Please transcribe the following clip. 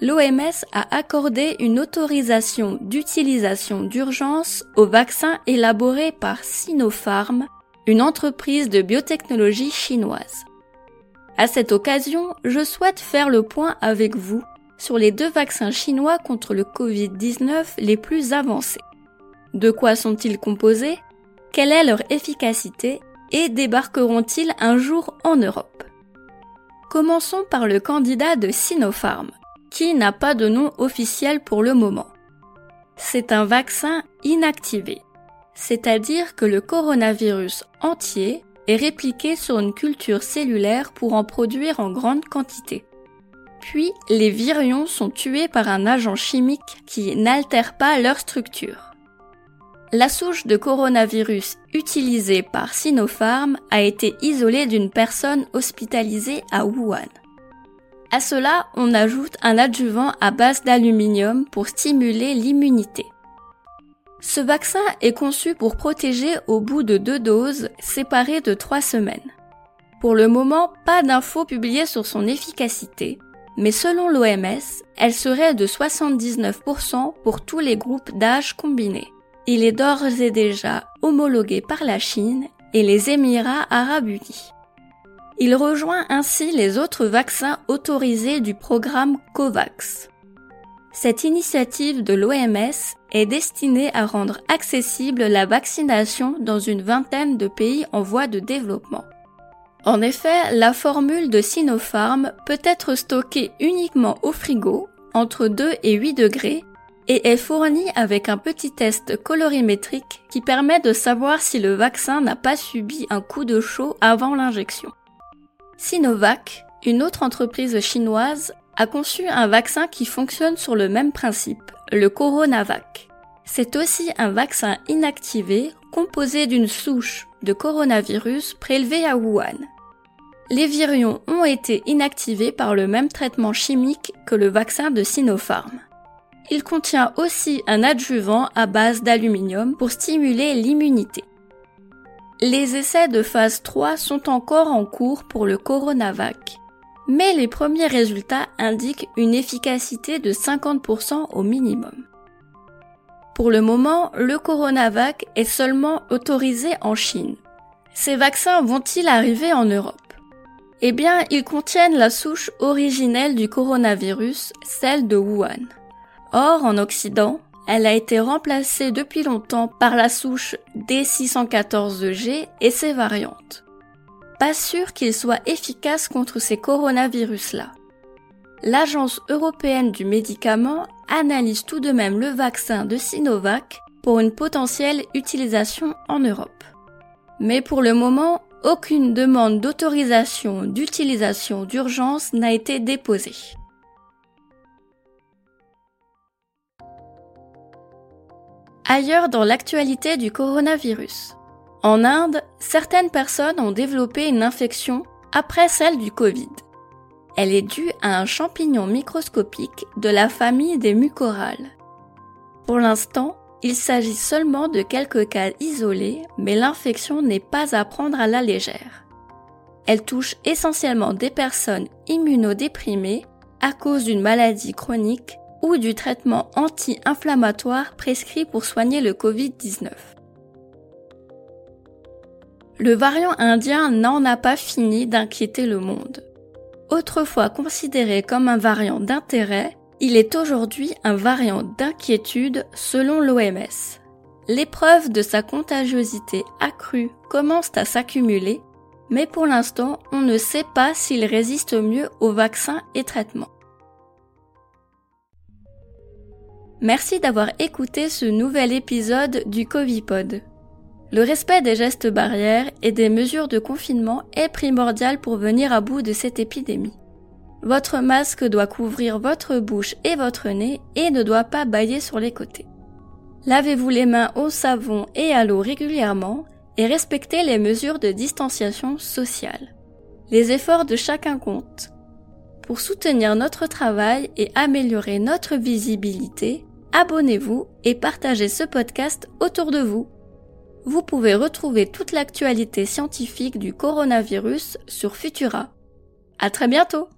l'OMS a accordé une autorisation d'utilisation d'urgence au vaccin élaboré par Sinopharm, une entreprise de biotechnologie chinoise. À cette occasion, je souhaite faire le point avec vous sur les deux vaccins chinois contre le Covid-19 les plus avancés. De quoi sont-ils composés? Quelle est leur efficacité? Et débarqueront-ils un jour en Europe? Commençons par le candidat de Sinopharm, qui n'a pas de nom officiel pour le moment. C'est un vaccin inactivé, c'est-à-dire que le coronavirus entier est répliqué sur une culture cellulaire pour en produire en grande quantité. Puis, les virions sont tués par un agent chimique qui n'altère pas leur structure. La souche de coronavirus utilisée par Sinopharm a été isolée d'une personne hospitalisée à Wuhan. À cela, on ajoute un adjuvant à base d'aluminium pour stimuler l'immunité. Ce vaccin est conçu pour protéger au bout de deux doses séparées de trois semaines. Pour le moment, pas d'infos publiées sur son efficacité, mais selon l'OMS, elle serait de 79% pour tous les groupes d'âge combinés. Il est d'ores et déjà homologué par la Chine et les Émirats arabes unis. Il rejoint ainsi les autres vaccins autorisés du programme COVAX. Cette initiative de l'OMS est destinée à rendre accessible la vaccination dans une vingtaine de pays en voie de développement. En effet, la formule de Sinopharm peut être stockée uniquement au frigo, entre 2 et 8 degrés, et est fournie avec un petit test colorimétrique qui permet de savoir si le vaccin n'a pas subi un coup de chaud avant l'injection. Sinovac, une autre entreprise chinoise, a conçu un vaccin qui fonctionne sur le même principe, le Coronavac. C'est aussi un vaccin inactivé composé d'une souche de coronavirus prélevée à Wuhan. Les virions ont été inactivés par le même traitement chimique que le vaccin de Sinopharm. Il contient aussi un adjuvant à base d'aluminium pour stimuler l'immunité. Les essais de phase 3 sont encore en cours pour le Coronavac mais les premiers résultats indiquent une efficacité de 50% au minimum. Pour le moment, le Coronavac est seulement autorisé en Chine. Ces vaccins vont-ils arriver en Europe? Eh bien, ils contiennent la souche originelle du coronavirus, celle de Wuhan. Or, en Occident, elle a été remplacée depuis longtemps par la souche D614G et ses variantes pas sûr qu'il soit efficace contre ces coronavirus-là. L'Agence européenne du médicament analyse tout de même le vaccin de Sinovac pour une potentielle utilisation en Europe. Mais pour le moment, aucune demande d'autorisation d'utilisation d'urgence n'a été déposée. Ailleurs dans l'actualité du coronavirus. En Inde, certaines personnes ont développé une infection après celle du Covid. Elle est due à un champignon microscopique de la famille des mucorales. Pour l'instant, il s'agit seulement de quelques cas isolés, mais l'infection n'est pas à prendre à la légère. Elle touche essentiellement des personnes immunodéprimées à cause d'une maladie chronique ou du traitement anti-inflammatoire prescrit pour soigner le Covid-19 le variant indien n'en a pas fini d'inquiéter le monde. Autrefois considéré comme un variant d'intérêt, il est aujourd'hui un variant d'inquiétude selon l'OMS. Les preuves de sa contagiosité accrue commencent à s'accumuler, mais pour l'instant, on ne sait pas s'il résiste mieux aux vaccins et traitements. Merci d'avoir écouté ce nouvel épisode du Covipod. Le respect des gestes barrières et des mesures de confinement est primordial pour venir à bout de cette épidémie. Votre masque doit couvrir votre bouche et votre nez et ne doit pas bailler sur les côtés. Lavez-vous les mains au savon et à l'eau régulièrement et respectez les mesures de distanciation sociale. Les efforts de chacun comptent. Pour soutenir notre travail et améliorer notre visibilité, abonnez-vous et partagez ce podcast autour de vous. Vous pouvez retrouver toute l'actualité scientifique du coronavirus sur Futura. À très bientôt!